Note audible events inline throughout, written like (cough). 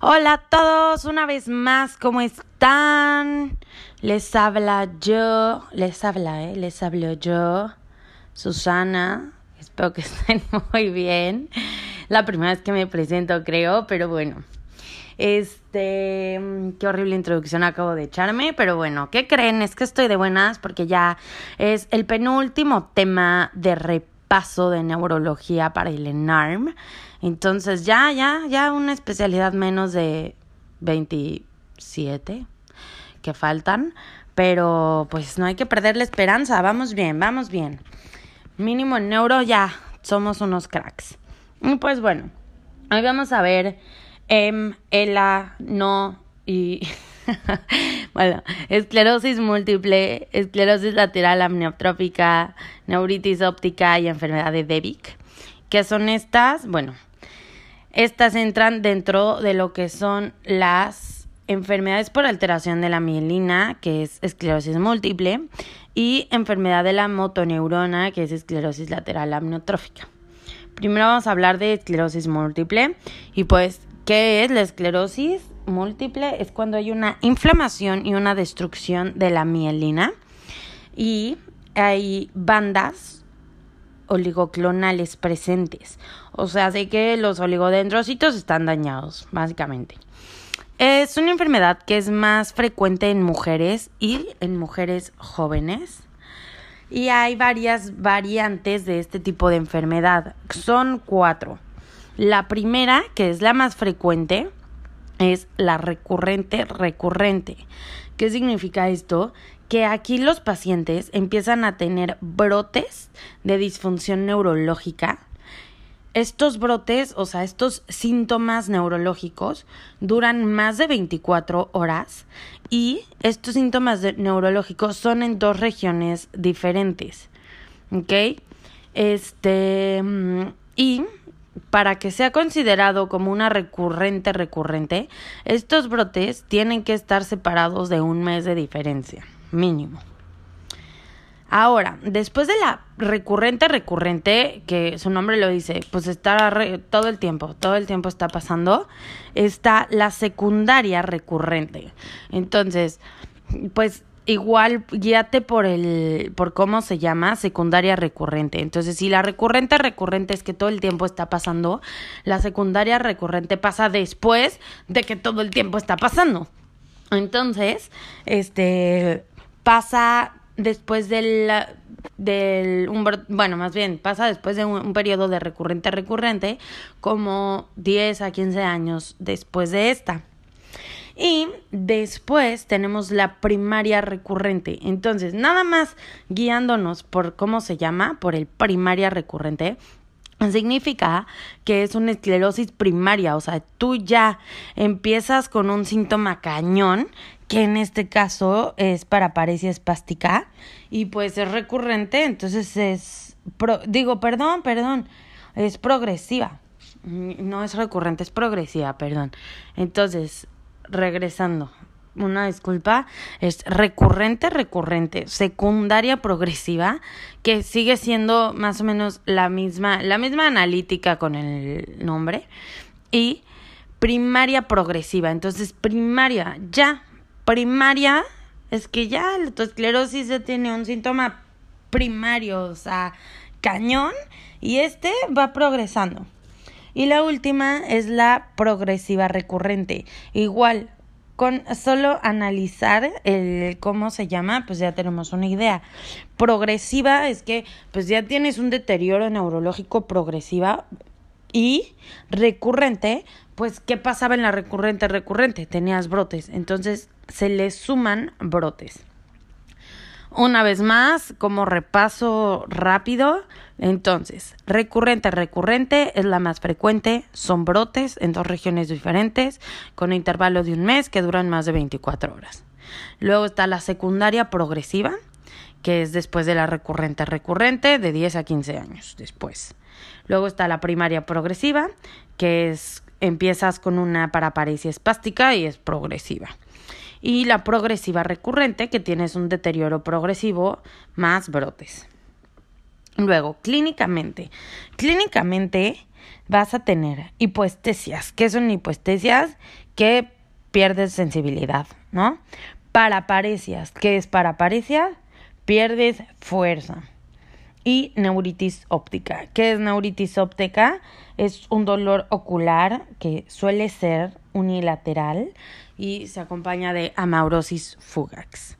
Hola a todos, una vez más, ¿cómo están? Les habla yo, les habla, ¿eh? Les hablo yo, Susana. Espero que (laughs) estén muy bien. La primera vez que me presento, creo, pero bueno. Este, qué horrible introducción acabo de echarme, pero bueno, ¿qué creen? Es que estoy de buenas porque ya es el penúltimo tema de repaso de neurología para el ENARM. Entonces ya, ya, ya una especialidad menos de 27 que faltan, pero pues no hay que perder la esperanza, vamos bien, vamos bien. Mínimo en neuro ya somos unos cracks. Y pues bueno, hoy vamos a ver M, ELA, no y... (laughs) bueno, esclerosis múltiple, esclerosis lateral amniotrófica, neuritis óptica y enfermedad de Devic. ¿Qué son estas? Bueno, estas entran dentro de lo que son las enfermedades por alteración de la mielina, que es esclerosis múltiple, y enfermedad de la motoneurona, que es esclerosis lateral amniotrófica. Primero vamos a hablar de esclerosis múltiple y pues, ¿qué es la esclerosis múltiple? Es cuando hay una inflamación y una destrucción de la mielina y hay bandas oligoclonales presentes. O sea, de que los oligodendrocitos están dañados, básicamente. Es una enfermedad que es más frecuente en mujeres y en mujeres jóvenes. Y hay varias variantes de este tipo de enfermedad. Son cuatro. La primera, que es la más frecuente, es la recurrente recurrente. ¿Qué significa esto? que aquí los pacientes empiezan a tener brotes de disfunción neurológica. Estos brotes, o sea, estos síntomas neurológicos duran más de 24 horas y estos síntomas neurológicos son en dos regiones diferentes. ¿Ok? Este, mm, y para que sea considerado como una recurrente recurrente, estos brotes tienen que estar separados de un mes de diferencia mínimo. Ahora, después de la recurrente, recurrente, que su nombre lo dice, pues está todo el tiempo, todo el tiempo está pasando, está la secundaria recurrente. Entonces, pues igual guíate por el, por cómo se llama, secundaria recurrente. Entonces, si la recurrente recurrente es que todo el tiempo está pasando, la secundaria recurrente pasa después de que todo el tiempo está pasando. Entonces, este, pasa después del, del un, bueno, más bien, pasa después de un, periodo de recurrente recurrente, como 10 a 15 años después de esta. Y después tenemos la primaria recurrente. Entonces, nada más guiándonos por cómo se llama, por el primaria recurrente, significa que es una esclerosis primaria, o sea, tú ya empiezas con un síntoma cañón que en este caso es para paresia espástica y pues es recurrente, entonces es, digo, perdón, perdón, es progresiva, no es recurrente, es progresiva, perdón. Entonces, regresando, una disculpa, es recurrente, recurrente, secundaria progresiva, que sigue siendo más o menos la misma, la misma analítica con el nombre, y primaria progresiva. Entonces, primaria, ya, primaria es que ya la esclerosis ya tiene un síntoma primario, o sea, cañón, y este va progresando. Y la última es la progresiva recurrente. Igual, con solo analizar el cómo se llama, pues ya tenemos una idea. Progresiva es que pues ya tienes un deterioro neurológico progresiva y recurrente, pues ¿qué pasaba en la recurrente recurrente? Tenías brotes. Entonces se le suman brotes. Una vez más, como repaso rápido, entonces, recurrente, recurrente es la más frecuente, son brotes en dos regiones diferentes, con intervalo de un mes que duran más de 24 horas. Luego está la secundaria progresiva, que es después de la recurrente, recurrente, de 10 a 15 años después. Luego está la primaria progresiva, que es empiezas con una paraparesia espástica y es progresiva. Y la progresiva recurrente, que tienes un deterioro progresivo más brotes. Luego, clínicamente. Clínicamente vas a tener hipoestesias. ¿Qué son hipoestesias? Que pierdes sensibilidad, ¿no? Paraparesias. ¿Qué es paraparesia? Pierdes fuerza. Y neuritis óptica. ¿Qué es neuritis óptica? Es un dolor ocular que suele ser unilateral y se acompaña de amaurosis fugax.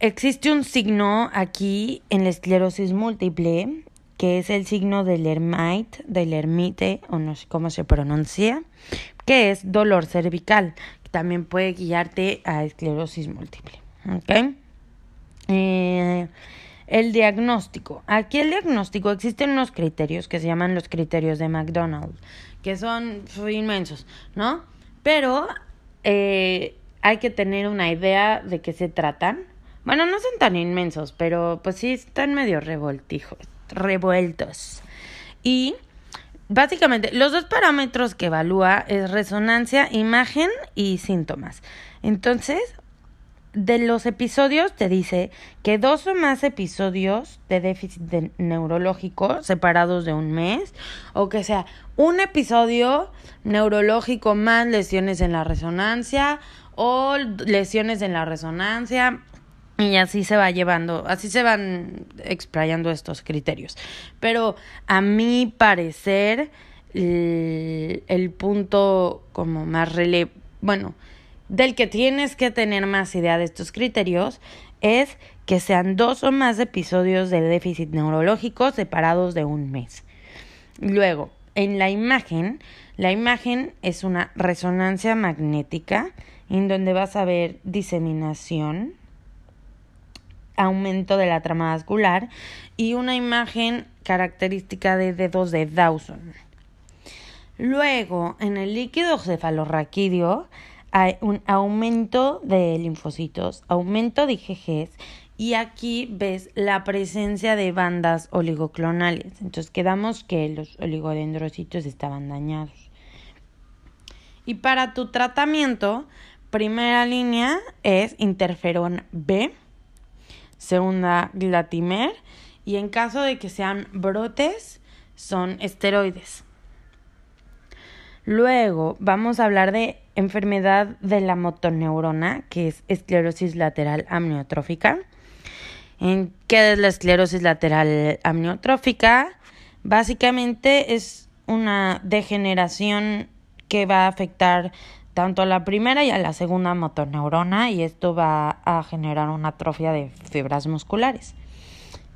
Existe un signo aquí en la esclerosis múltiple que es el signo del Hermite, del ermite, o no sé cómo se pronuncia, que es dolor cervical, que también puede guiarte a esclerosis múltiple. ¿Ok? Eh, el diagnóstico. Aquí el diagnóstico existen unos criterios que se llaman los criterios de McDonald, que son inmensos, ¿no? Pero eh, hay que tener una idea de qué se tratan. Bueno, no son tan inmensos, pero pues sí están medio revoltijos, revueltos. Y básicamente los dos parámetros que evalúa es resonancia, imagen y síntomas. Entonces, de los episodios te dice que dos o más episodios de déficit neurológico separados de un mes o que sea un episodio neurológico más lesiones en la resonancia o lesiones en la resonancia y así se va llevando, así se van explayando estos criterios. Pero a mi parecer el, el punto como más rele bueno, del que tienes que tener más idea de estos criterios es que sean dos o más episodios de déficit neurológico separados de un mes. Luego, en la imagen, la imagen es una resonancia magnética en donde vas a ver diseminación, aumento de la trama vascular y una imagen característica de dedos de Dawson. Luego, en el líquido cefalorraquídeo, hay un aumento de linfocitos, aumento de IgGs y aquí ves la presencia de bandas oligoclonales. Entonces quedamos que los oligodendrocitos estaban dañados. Y para tu tratamiento, primera línea es interferón B, segunda glatimer y en caso de que sean brotes son esteroides. Luego vamos a hablar de enfermedad de la motoneurona, que es esclerosis lateral amniotrófica. ¿En ¿Qué es la esclerosis lateral amniotrófica? Básicamente es una degeneración que va a afectar tanto a la primera y a la segunda motoneurona y esto va a generar una atrofia de fibras musculares.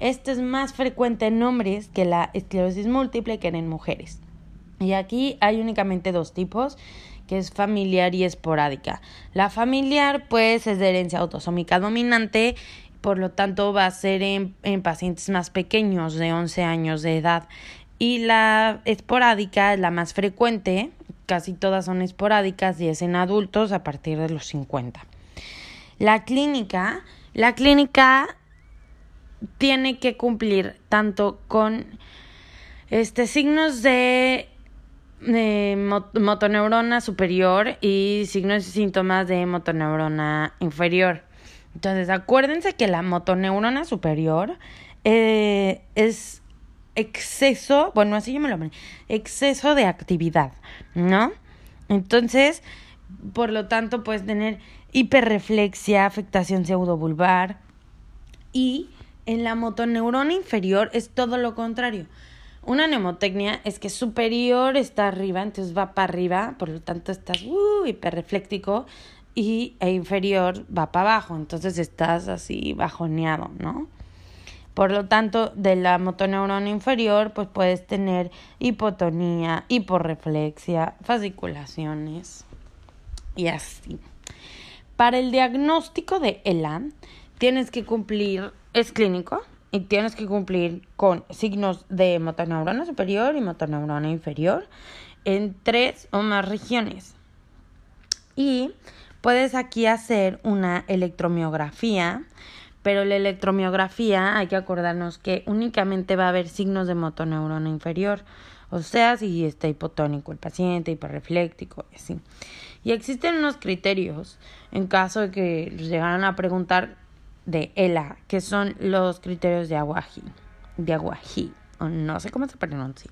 Este es más frecuente en hombres que la esclerosis múltiple que en mujeres. Y aquí hay únicamente dos tipos, que es familiar y esporádica. La familiar, pues, es de herencia autosómica dominante, por lo tanto va a ser en, en pacientes más pequeños de 11 años de edad. Y la esporádica es la más frecuente, casi todas son esporádicas y es en adultos a partir de los 50. La clínica, la clínica tiene que cumplir tanto con este signos de de motoneurona superior y signos y síntomas de motoneurona inferior. Entonces, acuérdense que la motoneurona superior eh, es exceso, bueno, así yo me lo exceso de actividad, ¿no? Entonces, por lo tanto, puedes tener hiperreflexia, afectación pseudobulbar y en la motoneurona inferior es todo lo contrario. Una mnemotecnia es que superior está arriba, entonces va para arriba, por lo tanto estás uh, hiperrefléctico y e inferior va para abajo, entonces estás así bajoneado, ¿no? Por lo tanto, de la motoneurona inferior, pues puedes tener hipotonía, hiporreflexia, fasciculaciones y así. Para el diagnóstico de ELA, tienes que cumplir, es clínico, y tienes que cumplir con signos de motoneurona superior y motoneurona inferior en tres o más regiones. Y puedes aquí hacer una electromiografía, pero la electromiografía hay que acordarnos que únicamente va a haber signos de motoneurona inferior, o sea, si está hipotónico el paciente, hiperrefléctico, así. Y existen unos criterios en caso de que llegaran a preguntar de ELA, que son los criterios de aguaji, de aguaji, o no sé cómo se pronuncia.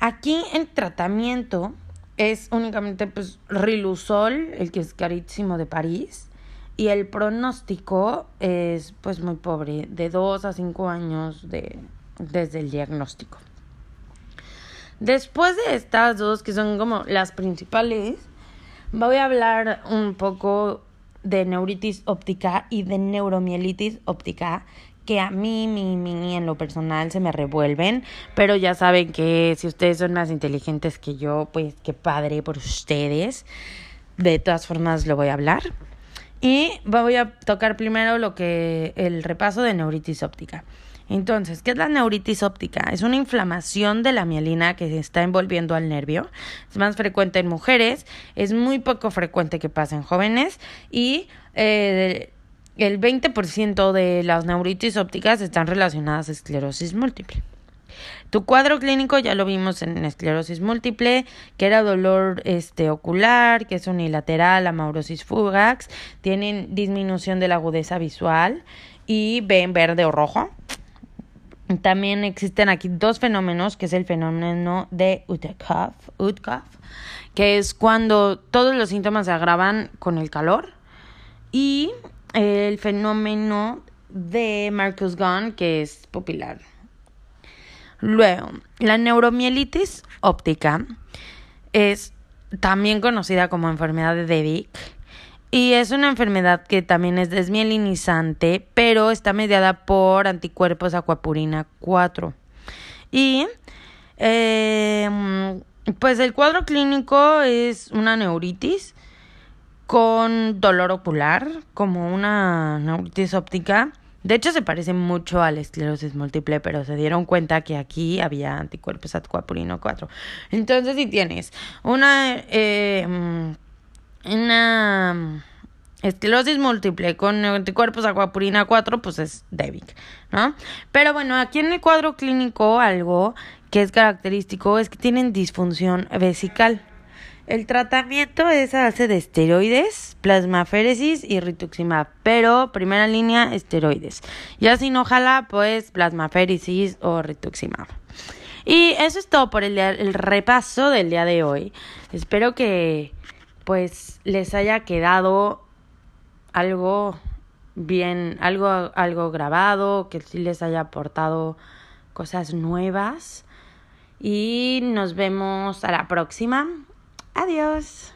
Aquí el tratamiento es únicamente pues Rilusol, el que es carísimo de París, y el pronóstico es pues muy pobre, de 2 a 5 años de, desde el diagnóstico. Después de estas dos, que son como las principales, voy a hablar un poco de neuritis óptica y de neuromielitis óptica, que a mí, mi, mi, en lo personal se me revuelven, pero ya saben que si ustedes son más inteligentes que yo, pues qué padre por ustedes. De todas formas lo voy a hablar. Y voy a tocar primero lo que el repaso de neuritis óptica. Entonces, ¿qué es la neuritis óptica? Es una inflamación de la mielina que se está envolviendo al nervio. Es más frecuente en mujeres, es muy poco frecuente que pase en jóvenes y eh, el 20% de las neuritis ópticas están relacionadas a esclerosis múltiple. Tu cuadro clínico ya lo vimos en esclerosis múltiple, que era dolor este, ocular, que es unilateral, amaurosis fugax, tienen disminución de la agudeza visual y ven verde o rojo. También existen aquí dos fenómenos, que es el fenómeno de Utkoff, que es cuando todos los síntomas se agravan con el calor, y el fenómeno de Marcus Gunn, que es pupilar. Luego, la neuromielitis óptica es también conocida como enfermedad de Devic y es una enfermedad que también es desmielinizante, pero está mediada por anticuerpos acuapurina 4. Y eh, pues el cuadro clínico es una neuritis con dolor ocular, como una neuritis óptica. De hecho, se parece mucho a la esclerosis múltiple, pero se dieron cuenta que aquí había anticuerpos acuapurino 4. Entonces, si tienes una, eh, una esclerosis múltiple con anticuerpos acuapurina 4, pues es DEVIC, ¿no? Pero bueno, aquí en el cuadro clínico algo que es característico es que tienen disfunción vesical. El tratamiento es a base de esteroides, plasmaféresis y rituximab, pero primera línea esteroides. Ya si no jala, pues plasmaféresis o rituximab. Y eso es todo por el, el repaso del día de hoy. Espero que pues les haya quedado algo bien, algo, algo grabado, que sí les haya aportado cosas nuevas. Y nos vemos a la próxima. Adiós.